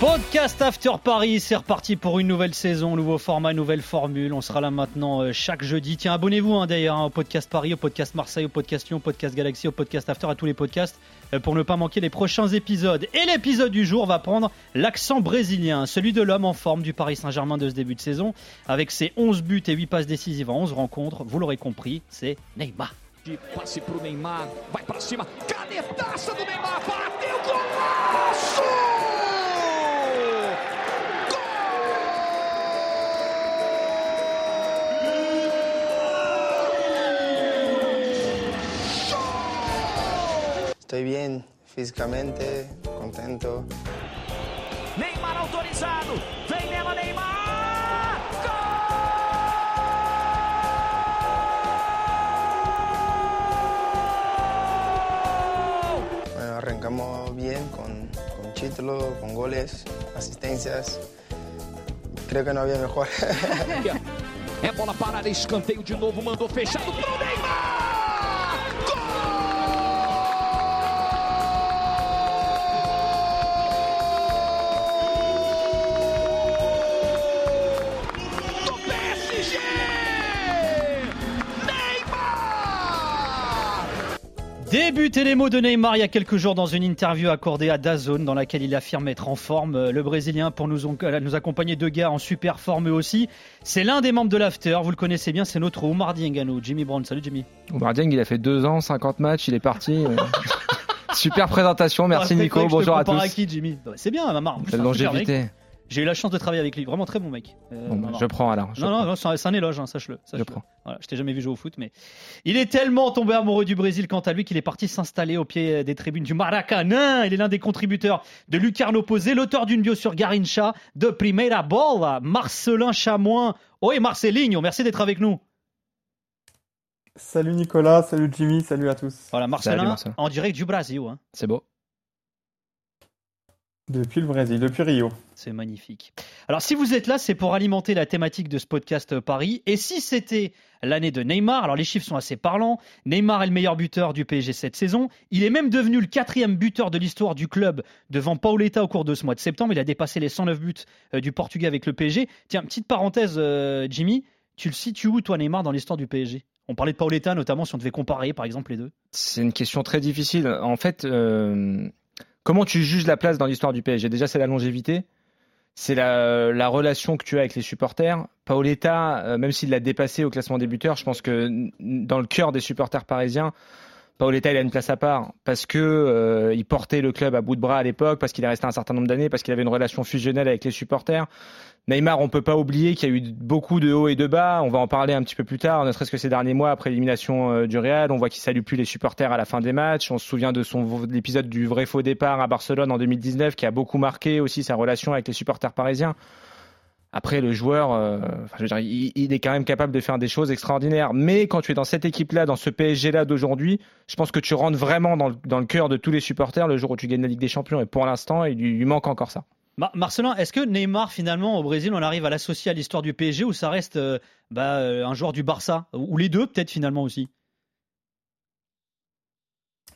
Podcast After Paris, c'est reparti pour une nouvelle saison, nouveau format, nouvelle formule. On sera là maintenant euh, chaque jeudi. Tiens, abonnez-vous hein, d'ailleurs hein, au podcast Paris, au podcast Marseille, au podcast Lyon, au podcast Galaxy, au podcast After, à tous les podcasts euh, pour ne pas manquer les prochains épisodes. Et l'épisode du jour va prendre l'accent brésilien, celui de l'homme en forme du Paris Saint-Germain de ce début de saison, avec ses 11 buts et 8 passes décisives en 11 rencontres. Vous l'aurez compris, c'est Neymar. Bien físicamente, contento. Neymar autorizado, vem nela Neymar! Bueno, arrancamos bien con, con título, con goles, asistencias. Creo que no había mejor. É bola parada, escanteio de novo, mandou fechado pro Neymar! Débuter les mots de Neymar il y a quelques jours dans une interview accordée à Dazone dans laquelle il affirme être en forme. Euh, Le Brésilien pour nous, euh, nous accompagner deux gars en super forme eux aussi. C'est l'un des membres de l'After, vous le connaissez bien, c'est notre Oumar Diengano, Jimmy Brown. Salut Jimmy. Omar Dieng, il a fait deux ans, 50 matchs, il est parti. euh. Super présentation, merci Ah, Nico, bonjour à tous. qui Jimmy? Bah, C'est bien, super mec. longévité. J'ai eu la chance de travailler avec lui, vraiment très bon mec. Euh, Bon, je prends alors. je non, prends. non, non, c'est un- éloge, hein, sache-le. sache-le. prends. Voilà, je t'ai jamais vu jouer au foot, mais il est tellement tombé amoureux du Brésil quant à lui qu'il est parti s'installer au pied des tribunes du Maracanã. Il est l'un des contributeurs de Lucarno Posé, l'auteur d'une bio sur Garincha de Primeira Bola, Marcelin Chamoin. Oui, Marcelinho, merci d'être avec nous. Salut Nicolas, salut Jimmy, salut à tous. Voilà, Marcelin, Salut, Marcelin. en direct du Brésil. hein. C'est beau. Depuis le Brésil, depuis Rio. C'est magnifique. Alors, si vous êtes là, c'est pour alimenter la thématique de ce podcast Paris. Et si c'était l'année de Neymar, alors les chiffres sont assez parlants. Neymar est le meilleur buteur du PSG cette saison. Il est même devenu le quatrième buteur de l'histoire du club devant Paoletta au cours de ce mois de septembre. Il a dépassé les 109 buts euh, du Portugais avec le PSG. Tiens, petite parenthèse, euh, Jimmy, tu le situes où, toi, Neymar, dans l'histoire du PSG On parlait de Paoletta, notamment, si on devait comparer, par exemple, les deux. C'est une question très difficile. En fait, euh, comment tu juges la place dans l'histoire du PSG Déjà, c'est la longévité. C'est la, la relation que tu as avec les supporters. Paoletta, euh, même s'il l'a dépassé au classement des buteurs, je pense que dans le cœur des supporters parisiens, Paoletta, il a une place à part parce que euh, il portait le club à bout de bras à l'époque, parce qu'il est resté un certain nombre d'années, parce qu'il avait une relation fusionnelle avec les supporters. Neymar, on peut pas oublier qu'il y a eu beaucoup de hauts et de bas. On va en parler un petit peu plus tard, ne serait-ce que ces derniers mois après l'élimination euh, du Real. On voit qu'il salue plus les supporters à la fin des matchs. On se souvient de son de l'épisode du vrai faux départ à Barcelone en 2019 qui a beaucoup marqué aussi sa relation avec les supporters parisiens. Après, le joueur, euh, enfin, je veux dire, il, il est quand même capable de faire des choses extraordinaires. Mais quand tu es dans cette équipe-là, dans ce PSG-là d'aujourd'hui, je pense que tu rentres vraiment dans le, dans le cœur de tous les supporters le jour où tu gagnes la Ligue des Champions. Et pour l'instant, il lui, lui manque encore ça. Mar- Marcelin, est-ce que Neymar, finalement, au Brésil, on arrive à l'associer à l'histoire du PSG ou ça reste euh, bah, euh, un joueur du Barça? Ou les deux, peut-être, finalement aussi?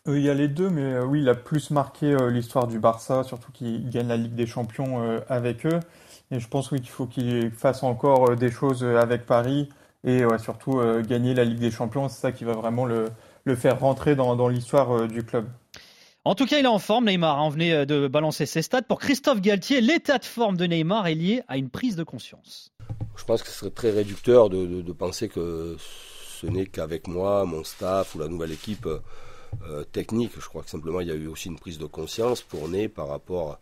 Il y a les deux, mais oui, il a plus marqué euh, l'histoire du Barça, surtout qu'il gagne la Ligue des Champions euh, avec eux. Et je pense oui, qu'il faut qu'il fasse encore euh, des choses euh, avec Paris et ouais, surtout euh, gagner la Ligue des Champions. C'est ça qui va vraiment le, le faire rentrer dans, dans l'histoire euh, du club. En tout cas, il est en forme, Neymar. hein. On venait euh, de balancer ses stats. Pour Christophe Galtier, l'état de forme de Neymar est lié à une prise de conscience. Je pense que ce serait très réducteur de, de- de penser que ce n'est qu'avec moi, mon staff ou la nouvelle équipe euh, technique. Je crois que simplement il y a eu aussi une prise de conscience pour Ney par rapport à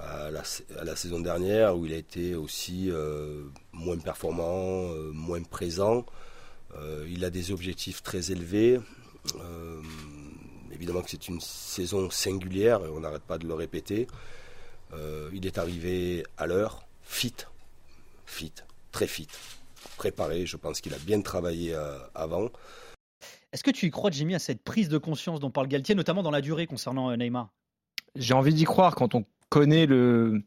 la, à la saison dernière où il a été aussi euh, moins performant, euh, moins présent. Euh, il a des objectifs très élevés. Euh, évidemment que c'est une saison singulière et on n'arrête pas de le répéter. Euh, il est arrivé à l'heure, fit, fit, très fit, préparé. Je pense qu'il a bien travaillé euh, avant. Est-ce que tu y crois, Jimmy, à cette prise de conscience dont parle Galtier, notamment dans la durée concernant euh, Neymar? J'ai envie d'y croire quand on connaît le,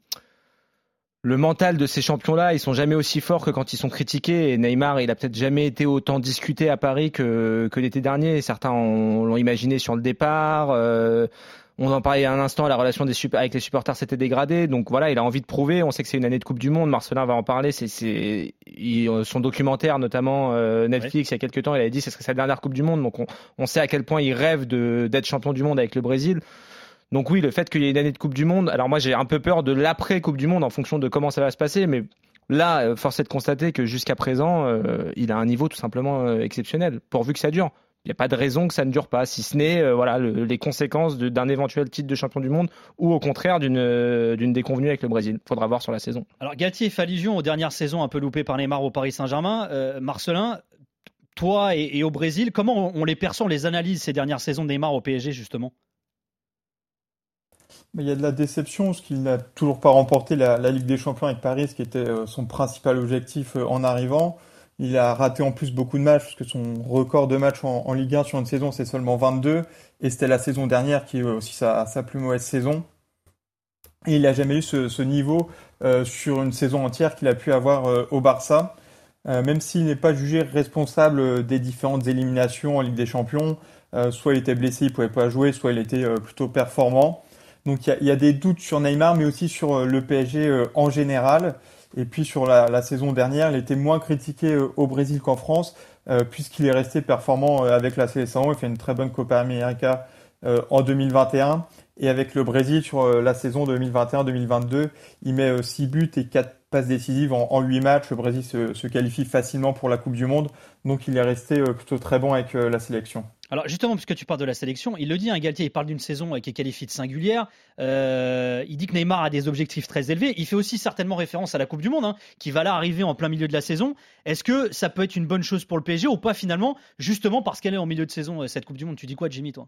le mental de ces champions-là. Ils sont jamais aussi forts que quand ils sont critiqués. Et Neymar, il a peut-être jamais été autant discuté à Paris que, que l'été dernier. Certains l'ont imaginé sur le départ. Euh, on en parlait un instant, la relation des super, avec les supporters s'était dégradée. Donc voilà, il a envie de prouver. On sait que c'est une année de Coupe du Monde. Marcelin va en parler. C'est, c'est son documentaire, notamment euh, Netflix, il y a quelques temps, il avait dit que ce serait sa dernière Coupe du Monde. Donc on, on sait à quel point il rêve d'être champion du monde avec le Brésil. Donc oui, le fait qu'il y ait une année de Coupe du Monde. Alors moi, j'ai un peu peur de l'après Coupe du Monde en fonction de comment ça va se passer, mais là, euh, force est de constater que jusqu'à présent, euh, il a un niveau tout simplement euh, exceptionnel, pourvu que ça dure. Il n'y a pas de raison que ça ne dure pas, si ce n'est voilà, le, les conséquences d'un éventuel titre de champion du monde ou au contraire d'une déconvenue avec le Brésil. Faudra voir sur la saison. Alors Galtier fait allusion aux dernières saisons un peu loupées par Neymar au Paris Saint-Germain. Marcelin, toi et, et au Brésil, comment on, on les perçoit, on les analyse ces dernières saisons de Neymar au PSG justement? Il y a de la déception parce qu'il n'a toujours pas remporté la, Ligue des Champions avec Paris, ce qui était euh, son principal objectif euh, en arrivant. Il a raté en plus beaucoup de matchs parce que son record de matchs en, Ligue 1 sur une saison c'est seulement 22 et c'était la saison dernière qui est aussi sa, plus mauvaise saison. Et il n'a jamais eu ce, niveau euh, sur une saison entière qu'il a pu avoir euh, au Barça. Euh, même s'il n'est pas jugé responsable euh, des différentes éliminations en Ligue des Champions, euh, soit il était blessé, il pouvait pas jouer, soit il était euh, plutôt performant. Donc il y a, des doutes sur Neymar, mais aussi sur euh, le PSG euh, en général. Et puis sur la, saison dernière, il était moins critiqué euh, au Brésil qu'en France, puisqu'il est resté performant avec la Sélection. Il fait une très bonne Copa América en 2021. Et avec le Brésil sur la saison 2021-2022, il met 6 buts et 4 passes décisives en, en 8 matchs. Le Brésil se, qualifie facilement pour la Coupe du Monde. Donc il est resté plutôt très bon avec la sélection. Alors justement, puisque tu parles de la sélection, il le dit, hein, Galtier, il parle d'une saison qui est qualifiée de singulière. Euh, il dit que Neymar a des objectifs très élevés. Il fait aussi certainement référence à la Coupe du Monde, hein, qui va là arriver en plein milieu de la saison. Est-ce que ça peut être une bonne chose pour le PSG ou pas finalement, justement parce qu'elle est en milieu de saison, euh, cette Coupe du Monde? Tu dis quoi, Jimmy, toi?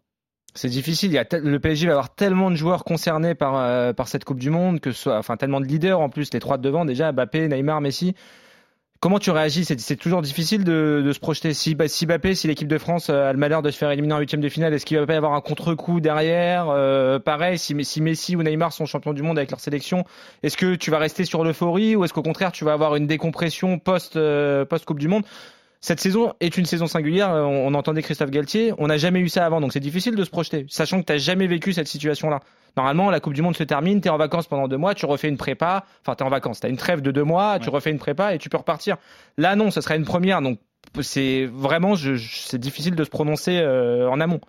C'est difficile. Il y a le PSG va avoir tellement de joueurs concernés par, euh, par cette Coupe du Monde, que ce soit, enfin, tellement de leaders en plus, les trois de devant déjà, Mbappé, Neymar, Messi. Comment tu réagis? C'est toujours difficile de, se projeter. Si, si si l'équipe de France euh, a le malheur de se faire éliminer en huitième de finale, est-ce qu'il va pas y avoir un contre-coup derrière? Euh, Pareil, si, si Messi ou Neymar sont champions du monde avec leur sélection, est-ce que tu vas rester sur l'euphorie ou est-ce qu'au contraire tu vas avoir une décompression post, euh, Coupe du Monde? Cette saison est une saison singulière. euh, On, on entendait Christophe Galtier. On n'a jamais eu ça avant, donc c'est difficile de se projeter, sachant que tu n'as jamais vécu cette situation-là. Normalement, la Coupe du Monde se termine, tu es en vacances pendant deux mois, tu refais une prépa. Enfin, tu es en vacances, tu as une trêve de deux mois, tu refais une prépa et tu peux repartir. Là, non, ce serait une première, donc c'est vraiment, je- je- c'est difficile de se prononcer euh, en amont.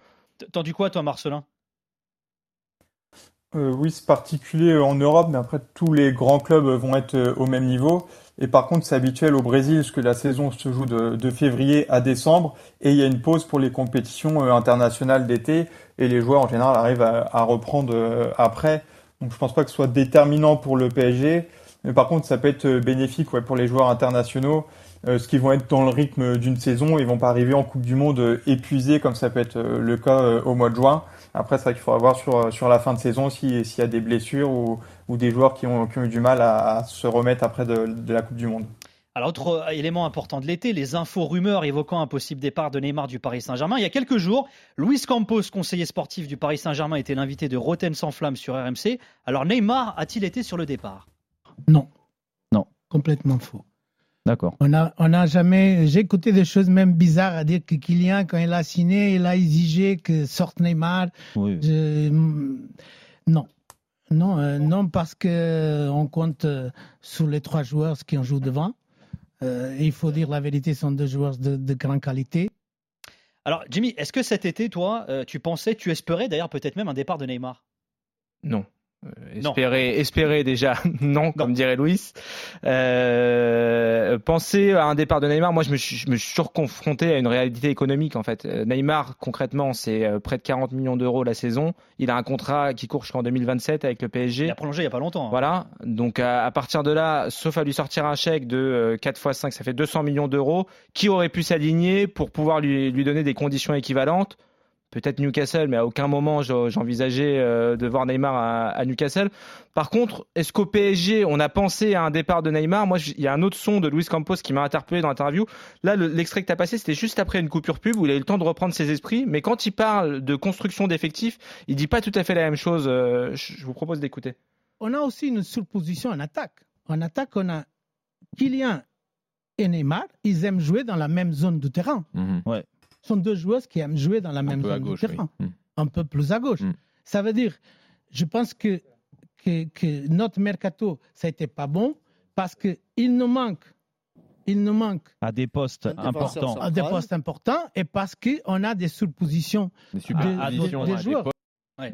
T'en dis quoi, toi, Marcelin? Euh, oui, c'est particulier en Europe, mais après tous les grands clubs vont être euh, au même niveau. Et par contre, c'est habituel au Brésil, parce que la saison se joue de, février à décembre, et il y a une pause pour les compétitions euh, internationales d'été, et les joueurs en général arrivent à, reprendre euh, après. Donc je pense pas que ce soit déterminant pour le PSG, mais par contre ça peut être euh, bénéfique ouais, pour les joueurs internationaux, euh, ce qui vont être dans le rythme d'une saison, ils vont pas arriver en Coupe du Monde euh, épuisés comme ça peut être euh, le cas euh, au mois de juin. Après, c'est vrai qu'il faudra voir sur, sur la fin de saison si- s'il y a des blessures ou, ou des joueurs qui ont, qui ont eu du mal à, à se remettre après de, de la Coupe du Monde. Alors, autre euh, élément important de l'été, les infos rumeurs évoquant un possible départ de Neymar du Paris Saint-Germain. Il y a quelques jours, Luis Campos, conseiller sportif du Paris Saint-Germain, était l'invité de Roten sans flamme sur RMC. Alors, Neymar a-t-il été sur le départ? Non. Non. Complètement faux. D'accord. On a, on a jamais. J'ai écouté des choses même bizarres à dire que Kylian, quand il a signé, il a exigé que sorte Neymar. Oui. Je- non. Non, euh, non, parce que on compte euh, sur les trois joueurs qui en jouent devant. Euh, il faut dire la vérité, ce sont deux joueurs de, de grande qualité. Alors, Jimmy, est-ce que cet été, toi, euh, tu pensais, tu espérais d'ailleurs peut-être même un départ de Neymar? Non. Euh, espérer, espérer déjà, non, comme dirait Louis. Euh, penser à un départ de Neymar, moi je me suis, je me suis surconfronté à une réalité économique en fait. Euh, Neymar, concrètement, c'est euh, près de 40 millions d'euros la saison. Il a un contrat qui court jusqu'en 2027 avec le PSG. Il a prolongé il n'y a pas longtemps. hein. Voilà, donc à, à partir de là, sauf à lui sortir un chèque de euh, 4 x 5, ça fait 200 millions d'euros, qui aurait pu s'aligner pour pouvoir lui, lui donner des conditions équivalentes? Peut-être Newcastle, mais à aucun moment j'envisageais euh, de voir Neymar à, Newcastle. Par contre, est-ce qu'au PSG, on a pensé à un départ de Neymar? Moi, il y a un autre son de Luis Campos qui m'a interpellé dans l'interview. Là, l'extrait que tu as passé, c'était juste après une coupure pub où il a eu le temps de reprendre ses esprits. Mais quand il parle de construction d'effectifs, il dit pas tout à fait la même chose. Euh, je vous propose d'écouter. On a aussi une surposition en attaque. En attaque, on a Kylian et Neymar. Ils aiment jouer dans la même zone du terrain. Mhm. Ouais sont deux joueurs qui aiment jouer dans la même zone du terrain, hmm. un peu plus à gauche. Hmm. Ça veut dire, je pense que, que, notre mercato, ça n'était pas bon parce qu'il nous manque il nous manque à des postes importants, à des postes importants, et parce qu'on a des surpositions des, de, joueurs.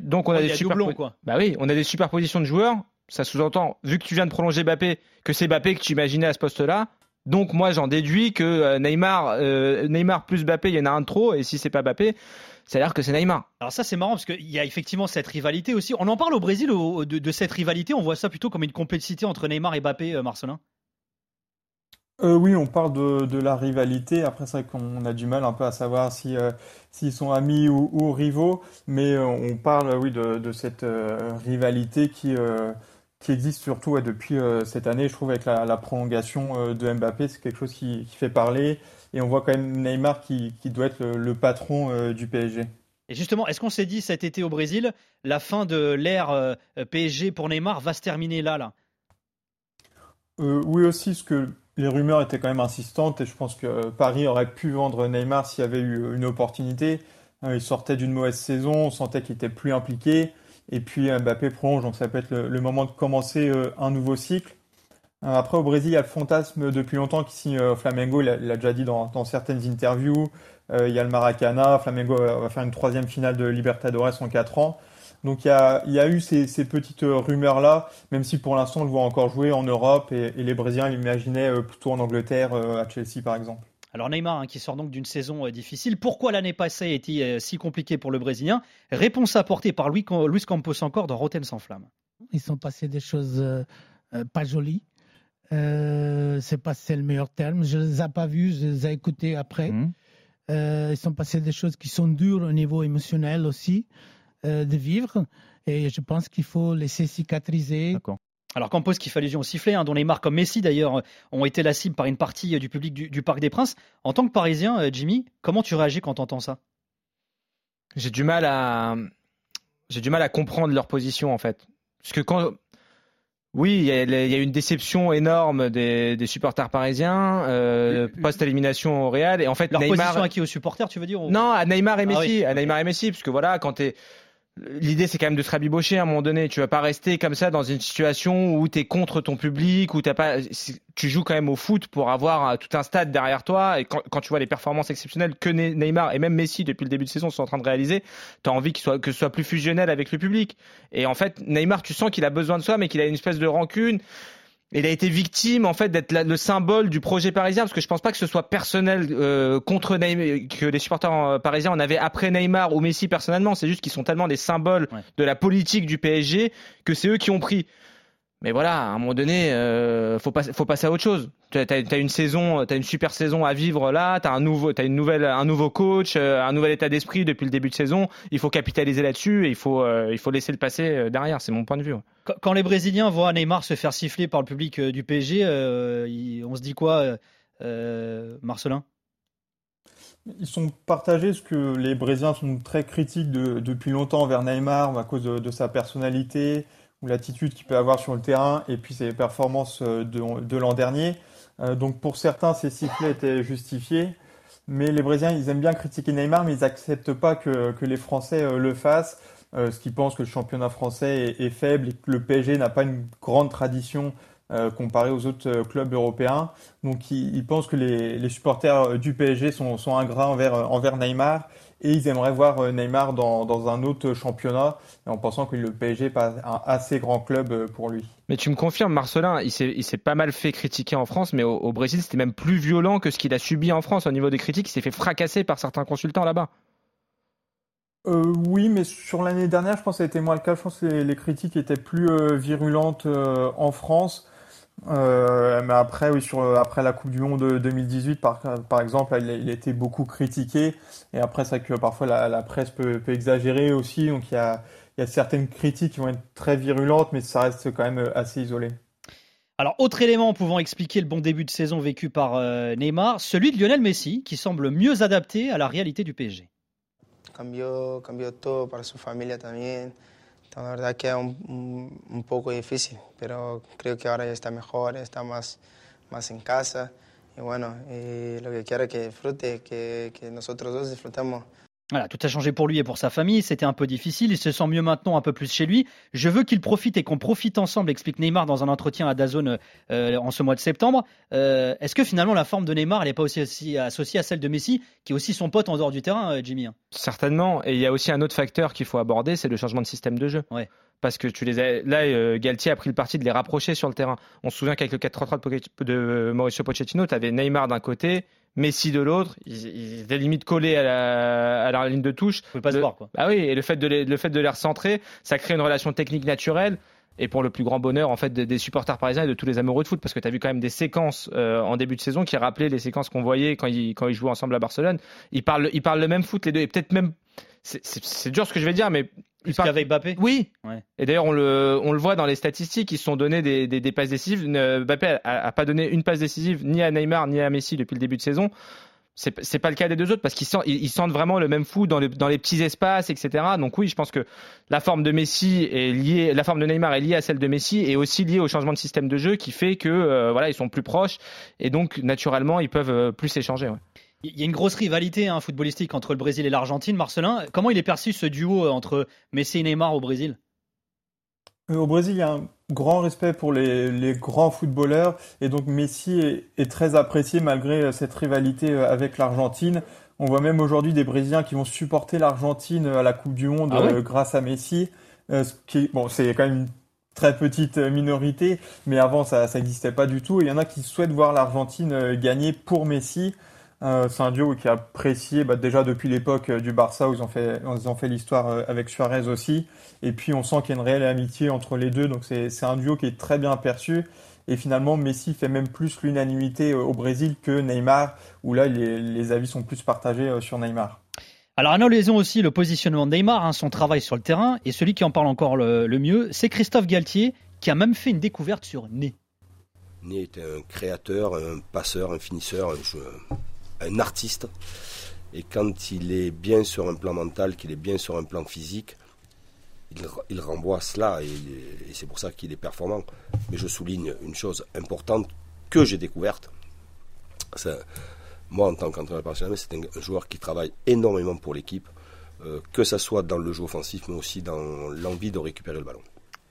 Donc on a des super Bah oui, on a des superpositions de joueurs. Ça sous-entend, vu que tu viens de prolonger Bappé, que c'est Bappé que tu imaginais à ce poste-là, donc moi j'en déduis que euh, Neymar, euh, Neymar plus Mbappé, il y en a un de trop, et si c'est pas Mbappé, ça a l'air que c'est Neymar. Alors ça c'est marrant parce qu'il y a effectivement cette rivalité aussi. On en parle au Brésil de, cette rivalité, on voit ça plutôt comme une complicité entre Neymar et Mbappé, euh, Marcelin? oui, on parle de, la rivalité. Après, c'est vrai qu'on a du mal un peu à savoir si s'ils sont amis ou, rivaux, mais on parle oui de, cette rivalité qui qui existe surtout depuis euh, cette année, je trouve, avec la, prolongation euh, de Mbappé, c'est quelque chose qui, fait parler. Et on voit quand même Neymar qui, doit être le, patron euh, du PSG. Et justement, est-ce qu'on s'est dit cet été au Brésil, la fin de l'ère PSG pour Neymar va se terminer là, là? Oui aussi, parce que les rumeurs étaient quand même insistantes et je pense que Paris aurait pu vendre Neymar s'il y avait eu une opportunité. il sortait d'une mauvaise saison, on sentait qu'il était plus impliqué. Et puis Mbappé prolonge, donc ça peut être le, moment de commencer euh, un nouveau cycle. Euh, après, au Brésil, il y a le fantasme depuis longtemps qui signe euh, Flamengo, il a, déjà dit dans, certaines interviews. il y a le Maracana, Flamengo va faire une troisième finale de Libertadores en 4 ans. Donc il y a, eu ces, petites rumeurs-là, même si pour l'instant on le voit encore jouer en Europe et les Brésiliens l'imaginaient plutôt en Angleterre, à Chelsea par exemple. Alors Neymar hein, qui sort donc d'une saison euh, difficile. Pourquoi l'année passée a été euh, si compliquée pour le Brésilien? Réponse apportée par Luis, Campos encore dans Rotten sans flamme. Ils sont passés des choses euh, pas jolies. c'est pas le meilleur terme. Je les ai pas vus, je les ai écoutés après. Mmh. ils sont passés des choses qui sont dures au niveau émotionnel aussi de vivre. Et je pense qu'il faut laisser cicatriser. Alors Campos qui fait allusion au sifflet, hein, dont les marques comme Messi d'ailleurs ont été la cible par une partie euh, du public du, Parc des Princes. En tant que Parisien, euh, Jimmy, comment tu réagis quand tu entends ça? J'ai du mal à j'ai du mal à comprendre leur position en fait, parce que quand oui, il y, a une déception énorme des, supporters parisiens euh, post élimination au Real. Et en fait leur position à qui? Aux supporters, tu veux dire? Non, à Neymar et ah Messi, à Neymar et Messi, parce que voilà, quand tu es L'idée, c'est quand même de se rabibocher à un moment donné. Tu vas pas rester comme ça dans une situation où tu es contre ton public, où t'as pas, tu joues quand même au foot pour avoir euh, tout un stade derrière toi. Et quand, tu vois les performances exceptionnelles que Neymar et même Messi depuis le début de saison sont en train de réaliser, tu as envie soit, que ce soit plus fusionnel avec le public. Et en fait, Neymar, tu sens qu'il a besoin de soi, mais qu'il a une espèce de rancune il a été victime en fait d'être le symbole du projet parisien parce que je pense pas que ce soit personnel euh, contre Neymar que les supporters euh, parisiens en avaient après Neymar ou Messi personnellement. C'est juste qu'ils sont tellement des symboles de la politique du PSG que c'est eux qui ont pris mais voilà, à un moment donné, euh, faut, faut passer à autre chose. Tu as, une saison, as une super saison à vivre là. T'as un nouveau, as une nouvelle, un nouveau coach, euh, un nouvel état d'esprit depuis le début de saison. Il faut capitaliser là-dessus et il faut, euh, il faut laisser le passer euh, derrière. C'est mon point de vue. Quand, les Brésiliens voient Neymar se faire siffler par le public du PSG, on se dit quoi, Marcelin? Ils sont partagés parce que les Brésiliens sont très critiques depuis longtemps envers Neymar à cause de sa personnalité, ou l'attitude qu'il peut avoir sur le terrain et puis ses performances euh, de, l'an dernier. Euh, donc pour certains, ces sifflets étaient justifiés. Mais les Brésiliens, ils aiment bien critiquer Neymar, mais ils n'acceptent pas que, les Français euh, le fassent. ce qui pensent que le championnat français est, faible et que le PSG n'a pas une grande tradition comparé aux autres clubs européens. Donc ils, pensent que les, supporters du PSG sont, sont ingrats envers Neymar et ils aimeraient voir euh, Neymar dans, dans un autre championnat en pensant que le PSG n'est pas un assez grand club euh, pour lui. Mais tu me confirmes, Marcelin, il s'est pas mal fait critiquer en France, mais au, Brésil, c'était même plus violent que ce qu'il a subi en France au niveau des critiques. Il s'est fait fracasser par certains consultants là-bas. Euh, oui, mais sur l'année dernière, je pense que ça a été moins le cas. Je pense que les, critiques étaient plus virulentes en France. Euh, mais après, oui, sur, après la Coupe du Monde 2018, par, par exemple, il, il a été beaucoup critiqué. Et après, c'est vrai que parfois la, la presse peut, peut, exagérer aussi. Donc il y a, il y a certaines critiques qui vont être très virulentes, mais ça reste quand même assez isolé. Alors, autre élément pouvant expliquer le bon début de saison vécu par euh, Neymar, celui de Lionel Messi, qui semble mieux adapté à la réalité du PSG. Cambió, cambió todo para su familia también. La verdad que es un, un, poco difícil, pero creo que ahora ya está mejor, está más, más en casa. Y bueno, y lo que quiero es que disfrute, que, que nosotros dos disfrutamos voilà, tout a changé pour lui et pour sa famille. C'était un peu difficile. Il se sent mieux maintenant, un peu plus chez lui. Je veux qu'il profite et qu'on profite ensemble, explique Neymar dans un entretien à Dazone euh, en ce mois de septembre. Euh, Est-ce que finalement la forme de Neymar n'est pas aussi, aussi, associée à celle de Messi, qui est aussi son pote en dehors du terrain, euh, Jimmy Certainement. Et il y a aussi un autre facteur qu'il faut aborder, c'est le changement de système de jeu. Ouais parce que tu les as... là Galtier a pris le parti de les rapprocher sur le terrain. On se souvient qu'avec le 4-3-3 de Mauricio Pochettino, tu avais Neymar d'un côté, Messi de l'autre, ils, étaient limite collés à la, à la ligne de touche. Faut pas le, se voir quoi. Ah oui, et le fait de les, le fait de les recentrer, ça crée une relation technique naturelle. Et pour le plus grand bonheur en fait des supporters parisiens et de tous les amoureux de foot, parce que tu as vu quand même des séquences euh, en début de saison qui rappelaient les séquences qu'on voyait quand ils, quand ils jouaient ensemble à Barcelone. Ils parlent, ils parlent le même foot les deux, et peut-être même c'est dur ce que je vais dire, mais part... qu'avec Mbappé? Oui. Ouais. Et d'ailleurs, on le, on le voit dans les statistiques, ils se sont donnés des, des, des passes décisives. Mbappé a, a, pas donné une passe décisive ni à Neymar ni à Messi depuis le début de saison. C'est, c'est pas le cas des deux autres parce qu'ils sentent, ils sentent vraiment le même foot dans, le, dans les petits espaces, etc. Donc oui, je pense que la forme de Messi est liée, la forme de Neymar est liée à celle de Messi et aussi liée au changement de système de jeu qui fait que euh, voilà, ils sont plus proches et donc naturellement ils peuvent euh, plus échanger. Ouais. Il y a une grosse rivalité hein, footballistique entre le Brésil et l'Argentine. Marcelin, comment il est perçu ce duo entre Messi et Neymar au Brésil? Au Brésil, il y a un grand respect pour les, les grands footballeurs et donc Messi est, est, très apprécié malgré cette rivalité avec l'Argentine. On voit même aujourd'hui des Brésiliens qui vont supporter l'Argentine à la Coupe du Monde ah ouais? grâce à Messi. Euh, ce qui, bon, c'est quand même une très petite minorité, mais avant ça n'existait pas du tout. Il y en a qui souhaitent voir l'Argentine gagner pour Messi. Euh, c'est un duo qui est apprécié bah, déjà depuis l'époque du Barça où ils ont fait, ils ont fait l'histoire avec Suarez aussi. Et puis on sent qu'il y a une réelle amitié entre les deux. Donc c'est un duo qui est très bien perçu. Et finalement, Messi fait même plus l'unanimité au Brésil que Neymar, où là les, les avis sont plus partagés sur Neymar. Alors analysons aussi le positionnement de Neymar, hein, son travail sur le terrain, et celui qui en parle encore le, le mieux, c'est Christophe Galtier, qui a même fait une découverte sur Né. Né était un créateur, un passeur, un finisseur, un joueur un artiste. Et quand il est bien sur un plan mental, qu'il est bien sur un plan physique, il, renvoie cela et, c'est pour ça qu'il est performant. Mais je souligne une chose importante que j'ai découverte. Moi, en tant qu'entraîneur personnel, c'est un, un, joueur qui travaille énormément pour l'équipe, euh, que ce soit dans le jeu offensif, mais aussi dans l'envie de récupérer le ballon.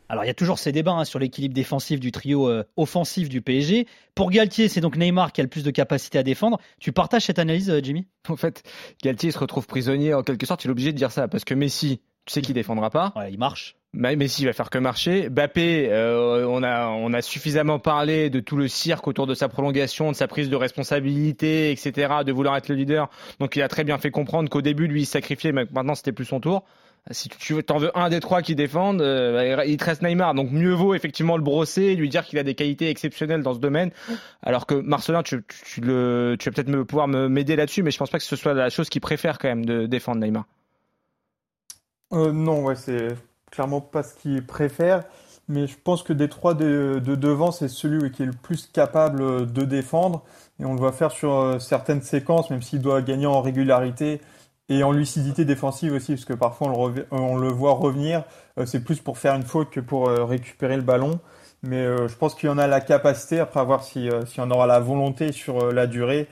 Alors il y a toujours ces débats hein, sur l'équilibre défensif du trio euh, offensif du PSG. Pour Galtier, c'est donc Neymar qui a le plus de capacité à défendre. Tu partages cette analyse, euh, Jimmy? En fait, Galtier se retrouve prisonnier en quelque sorte. Il est obligé de dire ça parce que Messi, tu sais qu'il défendra pas. Ouais, il marche. Messi va faire que marcher. Bappé, euh, on a on a suffisamment parlé de tout le cirque autour de sa prolongation, de sa prise de responsabilité, etc., de vouloir être le leader. Donc il a très bien fait comprendre qu'au début lui il sacrifiait, mais maintenant c'était plus son tour si tu t'en veux un des trois qui défendent, euh, il te reste Neymar. Donc mieux vaut effectivement le brosser, lui dire qu'il a des qualités exceptionnelles dans ce domaine. Alors que Marcelin, tu, vas peut-être me, pouvoir m'aider là-dessus, mais je pense pas que ce soit la chose qu'il préfère quand même de défendre Neymar. Euh, non, ouais, c'est clairement pas ce qu'il préfère. Mais je pense que des trois de, de devant, c'est celui qui est le plus capable de défendre. Et on le voit faire sur euh, certaines séquences, même s'il doit gagner en régularité et en lucidité défensive aussi, parce que parfois on le, on le voit revenir, euh, c'est plus pour faire une faute que pour euh, récupérer le ballon. Mais euh, je pense qu'il en a la capacité, après à voir si, si on aura la volonté sur la durée.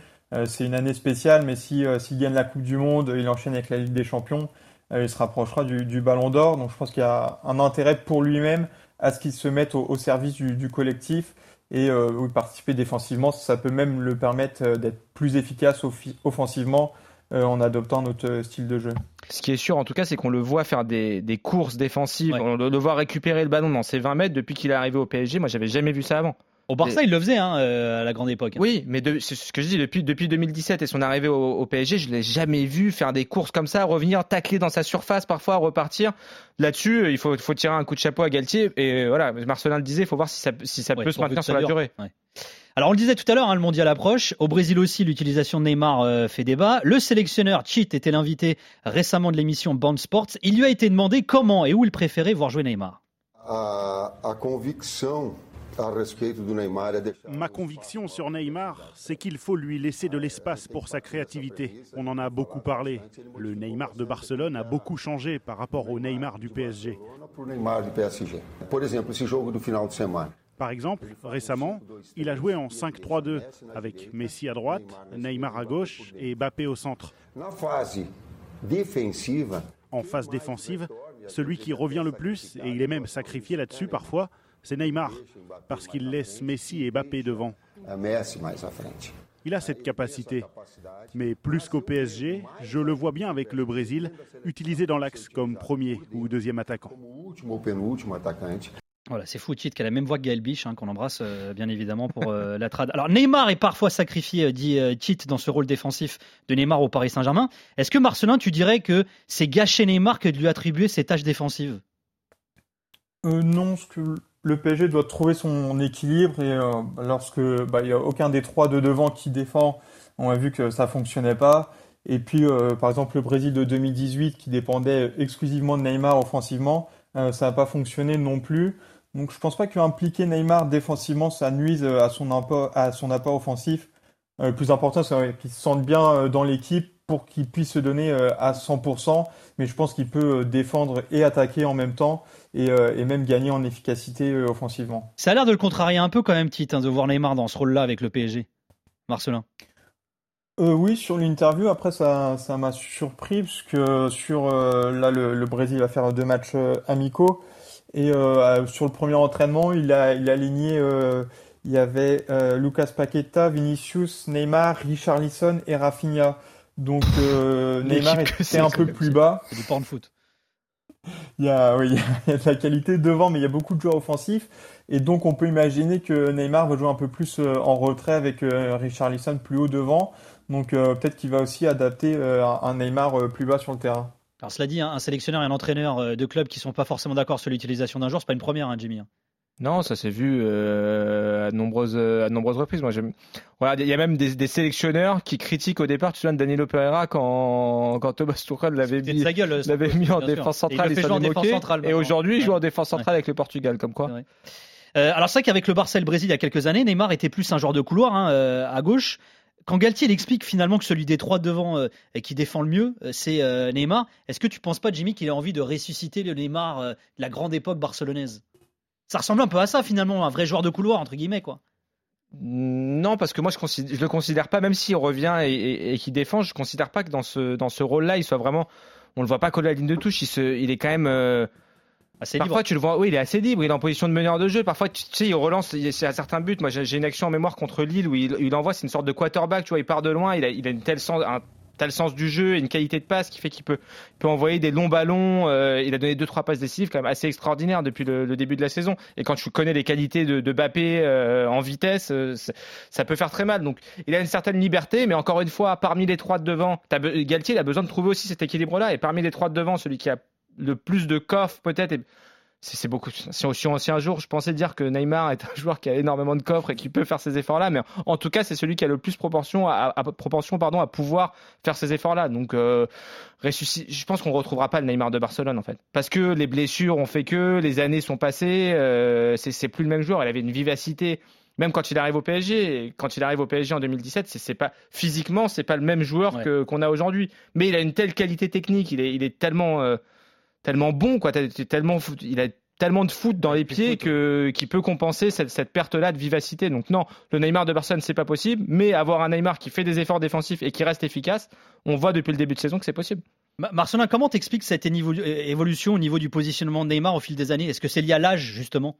c'est une année spéciale, mais si s'il gagne la Coupe du Monde, il enchaîne avec la Ligue des Champions, il se rapprochera du, du ballon d'or. Donc je pense qu'il y a un intérêt pour lui-même à ce qu'il se mette au, au service du, du, collectif et euh, participer défensivement. Ça peut même le permettre d'être plus efficace offensivement euh, en adoptant notre style de jeu. Ce qui est sûr, en tout cas, c'est qu'on le voit faire des, des courses défensives, ouais. on le, le voit récupérer le ballon dans ses 20 mètres depuis qu'il est arrivé au PSG. Moi, j'avais jamais vu ça avant. Au Barça, il le faisait hein, euh, à la grande époque. Oui, mais c'est ce que je dis depuis, depuis 2017 et son arrivée au, PSG, je l'ai jamais vu faire des courses comme ça, revenir tacler dans sa surface, parfois repartir. Là-dessus, il faut, faut tirer un coup de chapeau à Galtier. Et voilà, Marcelin le disait, il faut voir si ça, si ça peut se maintenir sur la durée. Alors on le disait tout à l'heure, hein, le mondial approche. Au Brésil aussi, l'utilisation de Neymar euh, fait débat. Le sélectionneur Cheat était l'invité récemment de l'émission Band Sports. Il lui a été demandé comment et où il préférait voir jouer Neymar. Conviction Ma conviction sur Neymar, c'est qu'il faut lui laisser de l'espace pour sa créativité. On en a beaucoup parlé. Le Neymar de Barcelone a beaucoup changé par rapport au Neymar du PSG. Par exemple, récemment, il a joué en 5-3-2 avec Messi à droite, Neymar à gauche et Mbappé au centre. En phase défensive, celui qui revient le plus, et il est même sacrifié là-dessus parfois, c'est Neymar, parce qu'il laisse Messi et Mbappé devant. Il a cette capacité. Mais plus qu'au PSG, je le vois bien avec le Brésil, utilisé dans l'axe comme premier ou deuxième attaquant. Voilà, c'est fou, Tite, qui a la même voix que Gaël Biche, hein, qu'on embrasse euh, bien évidemment pour euh, la trad. Alors Neymar est parfois sacrifié, euh, dit Tite, dans ce rôle défensif de Neymar au Paris Saint-Germain. Est-ce que Marcelin, tu dirais que c'est gâcher Neymar que de lui attribuer ces tâches défensives? Non, que le PSG doit trouver son équilibre et lorsque bah, il n'y a aucun des trois de devant qui défend, on a vu que ça fonctionnait pas. Et puis par exemple le Brésil de 2018 qui dépendait exclusivement de Neymar offensivement, ça n'a pas fonctionné non plus. Donc je pense pas qu'impliquer Neymar défensivement ça nuise à son apport, à son apport offensif. le plus important c'est qu'il se sente bien dans l'équipe pour qu'il puisse se donner à 100%. Mais je pense qu'il peut défendre et attaquer en même temps. Euh, et, même gagner en efficacité euh, offensivement. Ça a l'air de le contrarier un peu quand même, Tite, hein, de voir Neymar dans ce rôle-là avec le PSG. Marcelin euh, oui, sur l'interview, après ça, ça m'a surpris parce que sur là le, Brésil va faire deux matchs amicaux et sur le premier entraînement, il a il a aligné il y avait Lucas Paqueta, Vinicius, Neymar, Richarlison et Rafinha. Donc Neymar était un peu plus bas. C'est du porn foot il y a, oui, il y a de la qualité devant, mais il y a beaucoup de joueurs offensifs. Et donc, on peut imaginer que Neymar va jouer un peu plus euh, en retrait avec euh, Richarlison plus haut devant. Donc, euh, peut-être qu'il va aussi adapter un Neymar plus bas sur le terrain. Alors, cela dit, hein, un sélectionneur et un entraîneur de clubs qui sont pas forcément d'accord sur l'utilisation d'un joueur, c'est pas une première, hein, Jimmy. Hein. Non, ça s'est vu euh, à, de nombreuses, à nombreuses reprises. Moi, voilà, il y a même des, des, sélectionneurs qui critiquent au départ, tu de Danilo Pereira quand, quand Thomas Tuchel l'avait mis, l'avait mis en défense centrale et, aujourd'hui, il joue en défense centrale avec le Portugal, comme quoi. Euh, alors c'est vrai qu'avec le Barça et le Brésil il y a quelques années, Neymar était plus un joueur de couloir hein, euh, à gauche. Quand Galtier explique finalement que celui des trois devant euh, qui défend le mieux, euh, c'est euh, Neymar, est-ce que tu penses pas, Jimmy, qu'il a envie de ressusciter le Neymar de la grande époque barcelonaise? Ça ressemble un peu à ça finalement, un vrai joueur de couloir entre guillemets quoi. Non, parce que moi je, ne le considère pas, même s'il revient et, qu'il défend, je considère pas que dans ce rôle-là, il soit vraiment, on le voit pas coller la ligne de touche. Il, est quand même assez parfois tu le vois, oui, il est assez libre, il est en position de meneur de jeu. Parfois, tu, sais, il relance, c'est à certains buts. Moi, j'ai une action en mémoire contre Lille où il, il envoie, c'est une sorte de quarterback, tu vois, il part de loin, il a, il a une telle sens, un le sens du jeu et une qualité de passe qui fait qu'il peut, peut envoyer des longs ballons. Euh, il a donné deux trois passes décisives quand même assez extraordinaires depuis le, début de la saison. Et quand tu connais les qualités de, de Bappé euh, en vitesse, euh, ça peut faire très mal. Donc il a une certaine liberté, mais encore une fois, parmi les trois de devant, Galtier il a besoin de trouver aussi cet équilibre-là. Et parmi les trois de devant, celui qui a le plus de coffre peut-être c'est beaucoup. Si, si, un jour je pensais dire que Neymar est un joueur qui a énormément de coffres et qui peut faire ces efforts-là, mais en tout cas c'est celui qui a le plus proportion à, proportion pardon à pouvoir faire ces efforts-là. Donc euh, je pense qu'on retrouvera pas le Neymar de Barcelone en fait, parce que les blessures ont fait que les années sont passées, euh, c'est plus le même joueur. Il avait une vivacité. Même quand il arrive au PSG, quand il arrive au PSG en 2017, c'est pas physiquement, c'est pas le même joueur qu'on a aujourd'hui. Mais il a une telle qualité technique, il est, il est tellement euh, tellement bon, quoi. Tellement, il a tellement de foot dans les pieds que qui peut compenser cette, perte-là de vivacité. Donc non, le Neymar de Barcelone c'est pas possible, mais avoir un Neymar qui fait des efforts défensifs et qui reste efficace, on voit depuis le début de saison que c'est possible. Marcelin, comment t'expliques cette évolution au niveau du positionnement de Neymar au fil des années? Est-ce que c'est lié à l'âge justement?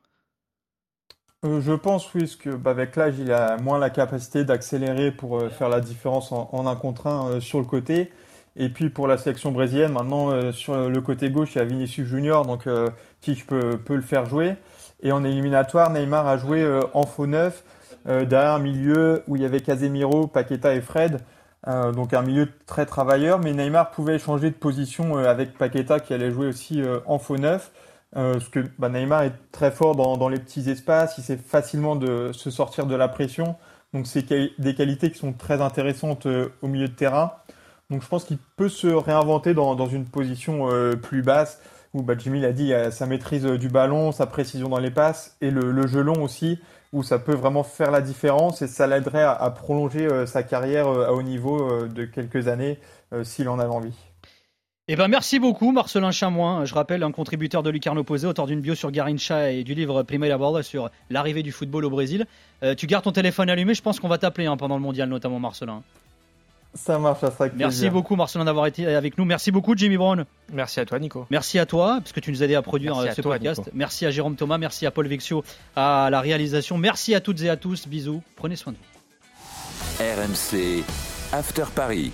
Euh, je pense oui, parce que bah, avec l'âge, il a moins la capacité d'accélérer pour euh, faire la différence en, un contre un euh, sur le côté. Et puis pour la sélection brésilienne, maintenant euh, sur le côté gauche, il y a Vinicius Junior, donc euh, qui peut, le faire jouer. Et en éliminatoire, Neymar a joué en faux neuf, derrière un milieu où il y avait Casemiro, Paqueta et Fred. donc un milieu très travailleur, mais Neymar pouvait changer de position avec Paqueta qui allait jouer aussi en faux neuf. parce que bah, Neymar est très fort dans, dans, les petits espaces, il sait facilement de se sortir de la pression. Donc c'est des qualités qui sont très intéressantes euh, au milieu de terrain. Donc je pense qu'il peut se réinventer dans, une position euh, plus basse où bah, Jimmy l'a dit, sa maîtrise du ballon, sa précision dans les passes et le, jeu long aussi où ça peut vraiment faire la différence et ça l'aiderait à, prolonger euh, sa carrière à haut niveau de quelques années s'il en avait envie. Eh ben merci beaucoup Marcelin Chamoin, je rappelle un contributeur de Lucarno Posé, auteur d'une bio sur Garincha et du livre Primeira Bola sur l'arrivée du football au Brésil. Euh, tu gardes ton téléphone allumé, je pense qu'on va t'appeler hein, pendant le mondial notamment Marcelin. Ça marche, ça sera Merci beaucoup Marcelin d'avoir été avec nous. Merci beaucoup Jimmy Brown. Merci à toi Nico. Merci à toi parce que tu nous as aidé à produire euh, ce podcast. Merci à Jérôme Thomas, merci à Paul Vexio à la réalisation. Merci à toutes et à tous. Bisous. Prenez soin de vous. RMC After Paris.